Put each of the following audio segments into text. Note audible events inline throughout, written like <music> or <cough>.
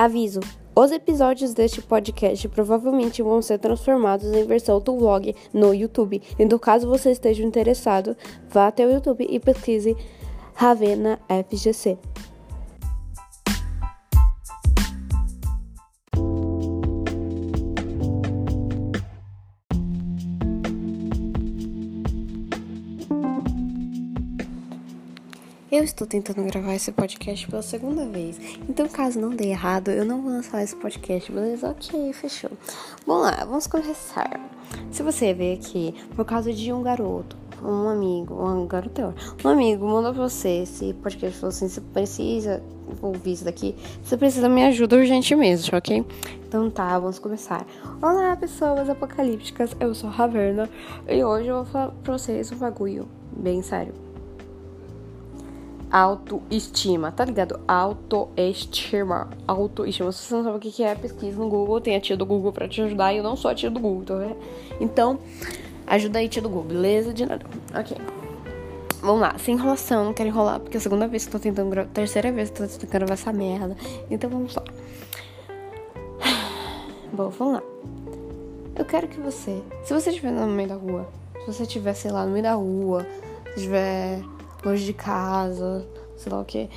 Aviso: os episódios deste podcast provavelmente vão ser transformados em versão do vlog no YouTube. Então, caso você esteja interessado, vá até o YouTube e pesquise Ravena FGC. Eu estou tentando gravar esse podcast pela segunda vez, então caso não dê errado, eu não vou lançar esse podcast, beleza? Ok, fechou. Vamos lá, vamos começar. Se você vê aqui, por causa de um garoto, um amigo, um garoto, um amigo mandou pra você esse podcast falou assim: você precisa ouvir isso daqui, você precisa me ajuda urgentemente, ok? Então tá, vamos começar. Olá, pessoas apocalípticas, eu sou a Raverna e hoje eu vou falar pra vocês um bagulho bem sério autoestima, tá ligado? Autoestima. Autoestima. Se você não sabe o que é, pesquisa no Google. Tem a tia do Google pra te ajudar. E eu não sou a tia do Google, tá Então, ajuda aí, tia do Google, beleza? De nada. Ok. Vamos lá, sem enrolação, não quero enrolar, porque é a segunda vez que eu tô tentando gravar. Terceira vez que eu tô tentando gravar essa merda. Então vamos lá. <sighs> Bom, vamos lá. Eu quero que você. Se você estiver no meio da rua, se você estiver, sei lá, no meio da rua, se estiver longe de casa, sei lá o que.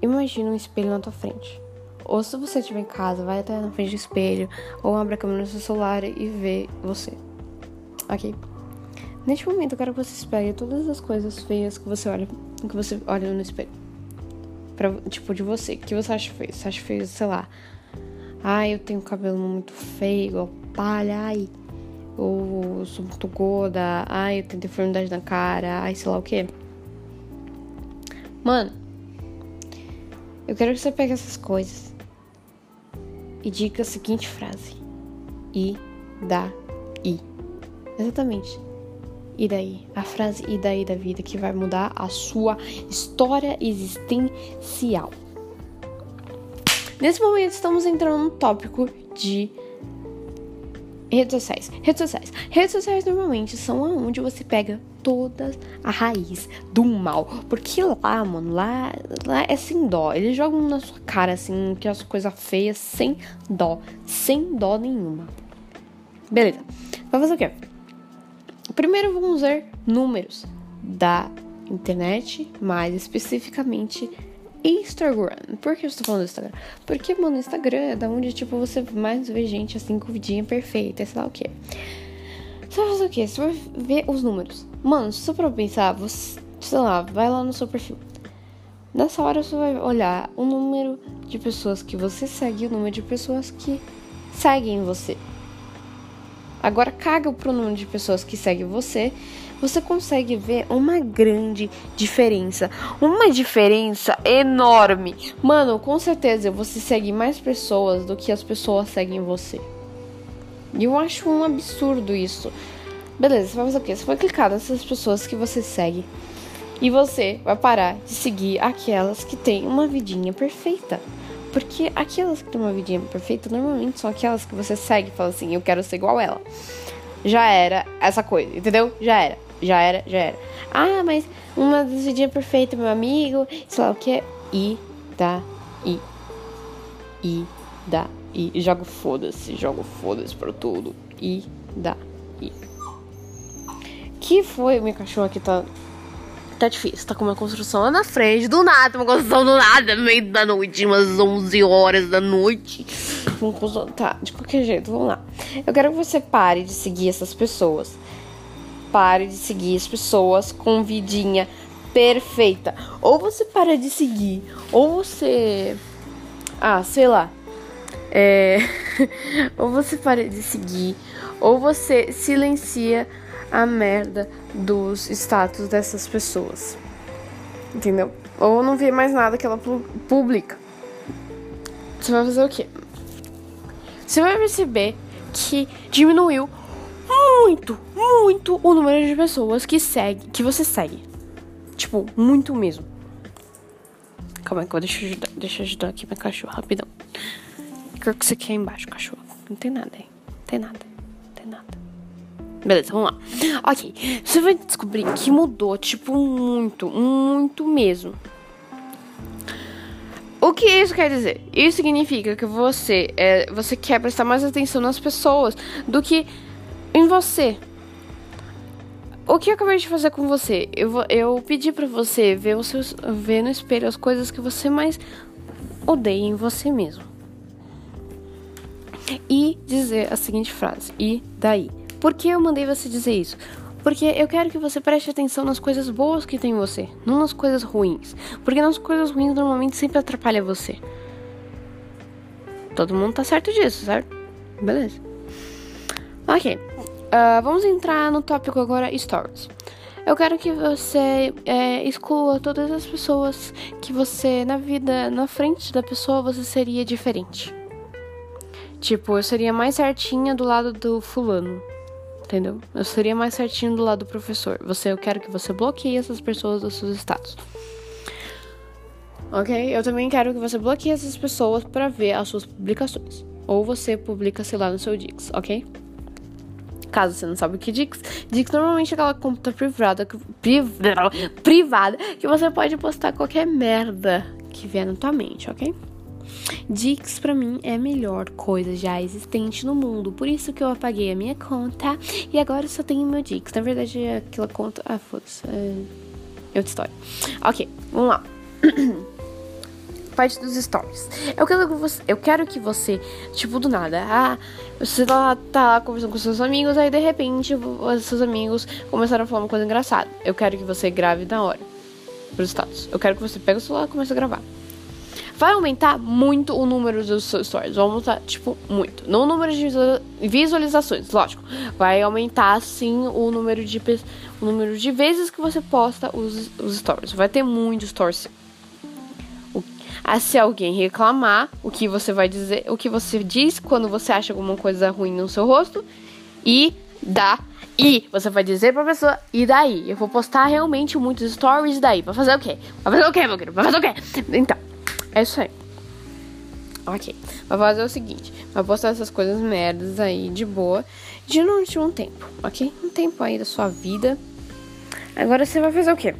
Imagina um espelho na tua frente. Ou se você estiver em casa, vai até na frente do espelho, ou abre a câmera no seu celular e vê você. Ok? Neste momento eu quero que você espere todas as coisas feias que você olha, que você olha no espelho. Pra, tipo, de você. Que você acha feio? Você acha feio, sei lá. Ai, eu tenho cabelo muito feio, igual palha. Ai, ou sou muito gorda, ai, eu tenho deformidade na cara, ai, sei lá o que. Mano, eu quero que você pegue essas coisas e diga a seguinte frase: E daí. Exatamente. E daí? A frase e daí da vida que vai mudar a sua história existencial. Nesse momento estamos entrando no tópico de Redes sociais. Redes sociais. Redes sociais normalmente são onde você pega toda a raiz do mal. Porque lá, mano, lá, lá é sem dó. Eles jogam na sua cara, assim, que as coisas feias sem dó. Sem dó nenhuma. Beleza. Vai fazer o quê? Primeiro vamos ver números da internet, mais especificamente Instagram. Por que eu estou falando do Instagram? Porque, mano, o Instagram é da onde, tipo, você mais vê gente assim com vidinha perfeita, sei lá o que. Você vai fazer o quê? Você vai ver os números. Mano, você for pensar, você, sei lá, vai lá no seu perfil. Nessa hora você vai olhar o número de pessoas que você segue e o número de pessoas que seguem você. Agora caga pro número de pessoas que seguem você você consegue ver uma grande diferença. Uma diferença enorme. Mano, com certeza você segue mais pessoas do que as pessoas seguem você. E eu acho um absurdo isso. Beleza, você vai fazer o quê? Você vai clicar nessas pessoas que você segue. E você vai parar de seguir aquelas que têm uma vidinha perfeita. Porque aquelas que têm uma vidinha perfeita normalmente são aquelas que você segue e fala assim: eu quero ser igual ela. Já era essa coisa, entendeu? Já era já era, já era. Ah, mas uma decidinha perfeita, meu amigo, sei lá o que. E dá, e. E dá, e. Jogo foda-se, jogo foda-se pra tudo. E dá, e. Que foi? Meu cachorro aqui tá. Tá difícil, tá com uma construção lá na frente, do nada, uma construção do nada, no meio da noite, umas 11 horas da noite. Tá, de qualquer jeito, vamos lá. Eu quero que você pare de seguir essas pessoas pare de seguir as pessoas com vidinha perfeita. Ou você para de seguir, ou você. Ah, sei lá. É... <laughs> ou você para de seguir, ou você silencia a merda dos status dessas pessoas. Entendeu? Ou não vê mais nada que ela publica. Você vai fazer o quê? Você vai perceber que diminuiu muito, muito o número de pessoas que segue, que você segue. Tipo, muito mesmo. Calma aí, deixa eu ajudar, deixa eu ajudar aqui meu cachorro, rapidão. O que você quer embaixo, cachorro? Não tem nada aí. Não tem nada. Não tem nada. Beleza, vamos lá. Ok, você vai descobrir que mudou, tipo, muito, muito mesmo. O que isso quer dizer? Isso significa que você, é, você quer prestar mais atenção nas pessoas do que em você. O que eu acabei de fazer com você? Eu, eu pedi para você ver, os ver no espelho as coisas que você mais odeia em você mesmo. E dizer a seguinte frase: E daí? Por que eu mandei você dizer isso? Porque eu quero que você preste atenção nas coisas boas que tem em você, não nas coisas ruins. Porque nas coisas ruins normalmente sempre atrapalha você. Todo mundo tá certo disso, certo? Beleza. Ok. Uh, vamos entrar no tópico agora stories. Eu quero que você é, exclua todas as pessoas que você, na vida, na frente da pessoa, você seria diferente. Tipo, eu seria mais certinha do lado do fulano. Entendeu? Eu seria mais certinho do lado do professor. Você, eu quero que você bloqueie essas pessoas dos seus status. Ok? Eu também quero que você bloqueie essas pessoas para ver as suas publicações. Ou você publica, sei lá, no seu Dix, ok? Caso você não sabe o que é Dix, Dix normalmente é aquela conta privada que, <laughs> privada que você pode postar qualquer merda que vier na tua mente, ok? Dix para mim é a melhor coisa já existente no mundo, por isso que eu apaguei a minha conta e agora só tenho meu Dix. Na verdade, aquela conta. Ah, foda-se. É... é outra história. Ok, vamos lá. <clears throat> parte dos stories. Eu quero que você, eu quero que você tipo, do nada, ah, você tá, tá lá conversando com seus amigos, aí de repente os seus amigos começaram a falar uma coisa engraçada. Eu quero que você grave na hora pros status. Eu quero que você pegue o celular e comece a gravar. Vai aumentar muito o número dos seus stories. Vai aumentar, tipo, muito. Não o número de visualizações, lógico. Vai aumentar, sim, o número de, o número de vezes que você posta os, os stories. Vai ter muitos stories, se alguém reclamar, o que você vai dizer, o que você diz quando você acha alguma coisa ruim no seu rosto e dá e você vai dizer pra pessoa, e daí? Eu vou postar realmente muitos stories daí. Pra fazer o quê? Pra fazer o quê, meu querido? Pra fazer o quê? Então, é isso aí. Ok. Vai fazer o seguinte: vai postar essas coisas merdas aí de boa, durante um tempo, ok? Um tempo aí da sua vida. Agora você vai fazer o quê?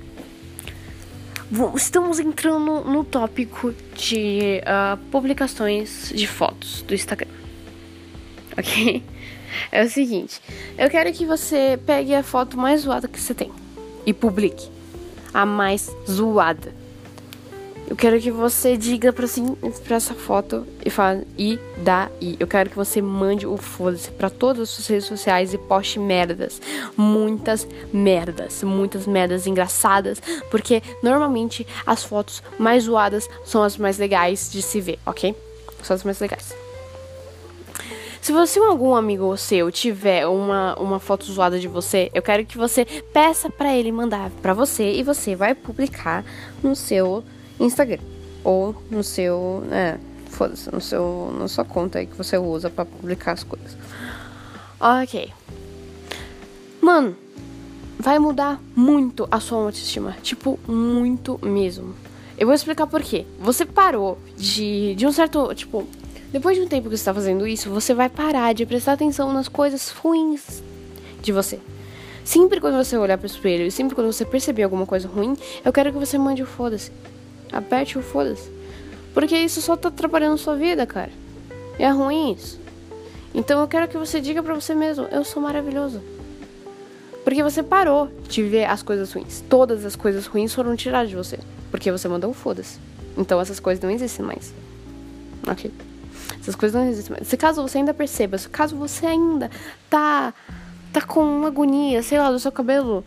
Estamos entrando no tópico de uh, publicações de fotos do Instagram. Ok? <laughs> É o seguinte: eu quero que você pegue a foto mais zoada que você tem e publique. A mais zoada. Eu quero que você diga pra, assim, pra essa foto e fale e daí. Eu quero que você mande o foda-se pra todas as suas redes sociais e poste merdas. Muitas merdas. Muitas merdas engraçadas. Porque normalmente as fotos mais zoadas são as mais legais de se ver, ok? São as mais legais. Se você algum amigo seu tiver uma, uma foto zoada de você, eu quero que você peça para ele mandar para você e você vai publicar no seu Instagram ou no seu, é, foda-se, no seu, na sua conta aí que você usa para publicar as coisas. Ok. Mano, vai mudar muito a sua autoestima, tipo, muito mesmo. Eu vou explicar por quê. Você parou de de um certo, tipo, depois de um tempo que você está fazendo isso, você vai parar de prestar atenção nas coisas ruins de você. Sempre quando você olhar para o espelho e sempre quando você perceber alguma coisa ruim, eu quero que você mande o foda-se. Aperte o foda-se. Porque isso só tá atrapalhando sua vida, cara. É ruim isso. Então eu quero que você diga para você mesmo: eu sou maravilhoso. Porque você parou de ver as coisas ruins. Todas as coisas ruins foram tiradas de você. Porque você mandou um foda-se. Então essas coisas não existem mais. Ok? Essas coisas não existem mais. Se caso você ainda perceba, se caso você ainda tá, tá com uma agonia, sei lá, do seu cabelo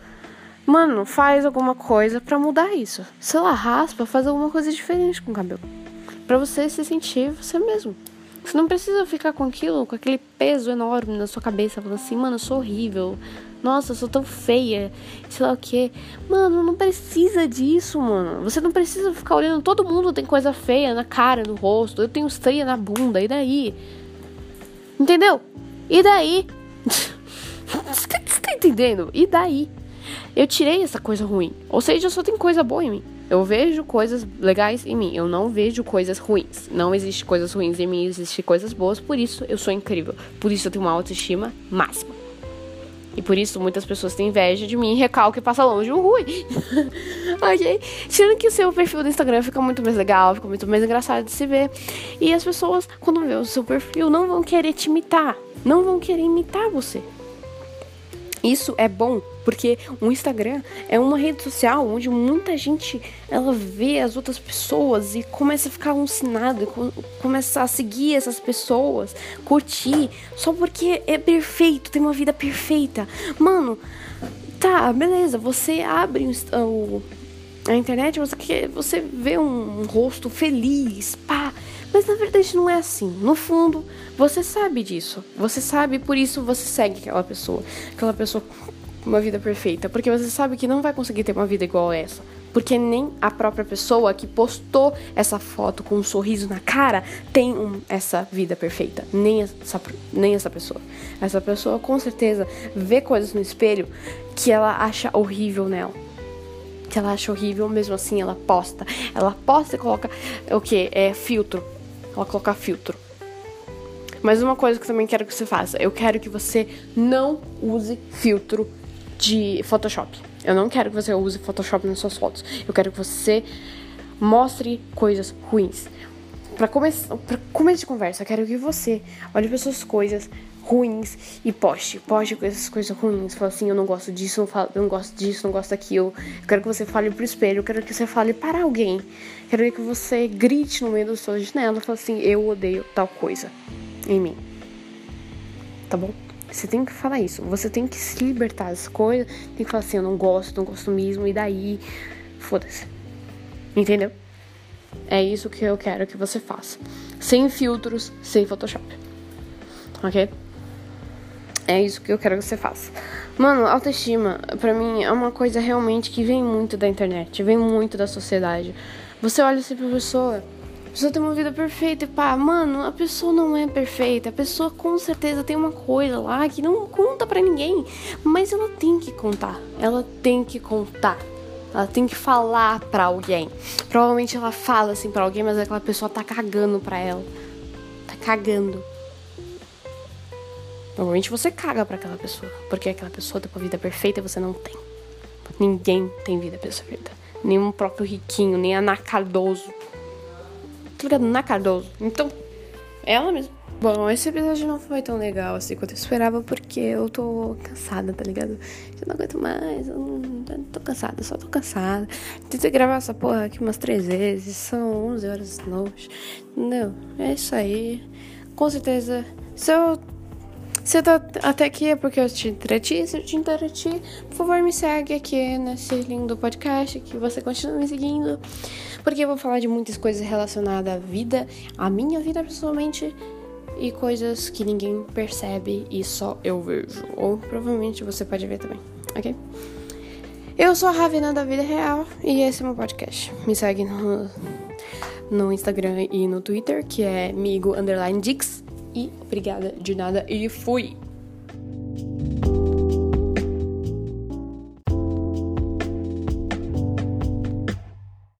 Mano, faz alguma coisa para mudar isso. Sei lá, raspa, faz alguma coisa diferente com o cabelo. Pra você se sentir você mesmo. Você não precisa ficar com aquilo, com aquele peso enorme na sua cabeça, falando assim, mano, eu sou horrível. Nossa, eu sou tão feia. Sei lá o que. Mano, não precisa disso, mano. Você não precisa ficar olhando. Todo mundo tem coisa feia na cara, no rosto. Eu tenho estreia na bunda. E daí? Entendeu? E daí? <laughs> Você tá entendendo? E daí? Eu tirei essa coisa ruim. Ou seja, só tem coisa boa em mim. Eu vejo coisas legais em mim. Eu não vejo coisas ruins. Não existe coisas ruins em mim, existe coisas boas. Por isso eu sou incrível. Por isso eu tenho uma autoestima máxima. E por isso muitas pessoas têm inveja de mim recalque e passa longe o ruim. <laughs> ok? Sendo que o seu perfil do Instagram fica muito mais legal, fica muito mais engraçado de se ver. E as pessoas, quando vê o seu perfil, não vão querer te imitar. Não vão querer imitar você. Isso é bom, porque o Instagram é uma rede social onde muita gente ela vê as outras pessoas e começa a ficar alucinado, começa a seguir essas pessoas, curtir, só porque é perfeito, tem uma vida perfeita. Mano, tá, beleza, você abre o, a internet, você, quer, você vê um, rosto feliz, pá. Mas na verdade não é assim. No fundo, você sabe disso. Você sabe, por isso você segue aquela pessoa. Aquela pessoa com uma vida perfeita. Porque você sabe que não vai conseguir ter uma vida igual essa. Porque nem a própria pessoa que postou essa foto com um sorriso na cara tem um, essa vida perfeita. Nem essa, nem essa pessoa. Essa pessoa com certeza vê coisas no espelho que ela acha horrível nela que ela acha horrível, mesmo assim ela posta. Ela posta e coloca o que? É filtro ela colocar filtro. Mas uma coisa que eu também quero que você faça, eu quero que você não use filtro de Photoshop. Eu não quero que você use Photoshop nas suas fotos. Eu quero que você mostre coisas ruins. Para para começo de conversa, eu quero que você olhe para suas coisas ruins e poste. Poste com essas coisas ruins. Fala assim, eu não gosto disso, não, falo, não gosto disso, não gosto daquilo. Eu quero que você fale pro espelho, eu quero que você fale para alguém. Eu quero que você grite no meio da sua janela fale assim, eu odeio tal coisa em mim. Tá bom? Você tem que falar isso. Você tem que se libertar das coisas. Tem que falar assim, eu não gosto, não gosto mesmo. E daí, foda-se. Entendeu? É isso que eu quero que você faça. Sem filtros, sem Photoshop. Ok? É isso que eu quero que você faça. Mano, autoestima, pra mim, é uma coisa realmente que vem muito da internet, vem muito da sociedade. Você olha assim pra pessoa, a pessoa tem uma vida perfeita e pá, mano, a pessoa não é perfeita. A pessoa com certeza tem uma coisa lá que não conta pra ninguém, mas ela tem que contar. Ela tem que contar. Ela tem que falar pra alguém. Provavelmente ela fala assim pra alguém, mas aquela pessoa tá cagando pra ela. Tá cagando. Normalmente você caga para aquela pessoa, porque aquela pessoa tem uma vida perfeita e você não tem. Ninguém tem vida perfeita. Nenhum próprio riquinho, nem a Ana Cardoso. Tá ligado? Ana Cardoso. Então, ela mesma. Bom, esse episódio não foi tão legal assim quanto eu esperava, porque eu tô cansada, tá ligado? Eu não aguento mais, eu não, tô cansada, só tô cansada. Tentei gravar essa porra aqui umas três vezes, são 11 horas da noite. Não, é isso aí. Com certeza, se eu se tá até aqui é porque eu te entreti. Se eu te entreti, por favor, me segue aqui nesse lindo podcast. Que você continue me seguindo. Porque eu vou falar de muitas coisas relacionadas à vida, à minha vida pessoalmente. E coisas que ninguém percebe e só eu vejo. Ou provavelmente você pode ver também, ok? Eu sou a Ravina da Vida Real e esse é meu podcast. Me segue no, no Instagram e no Twitter, que é migo underline dix. E obrigada de nada e fui!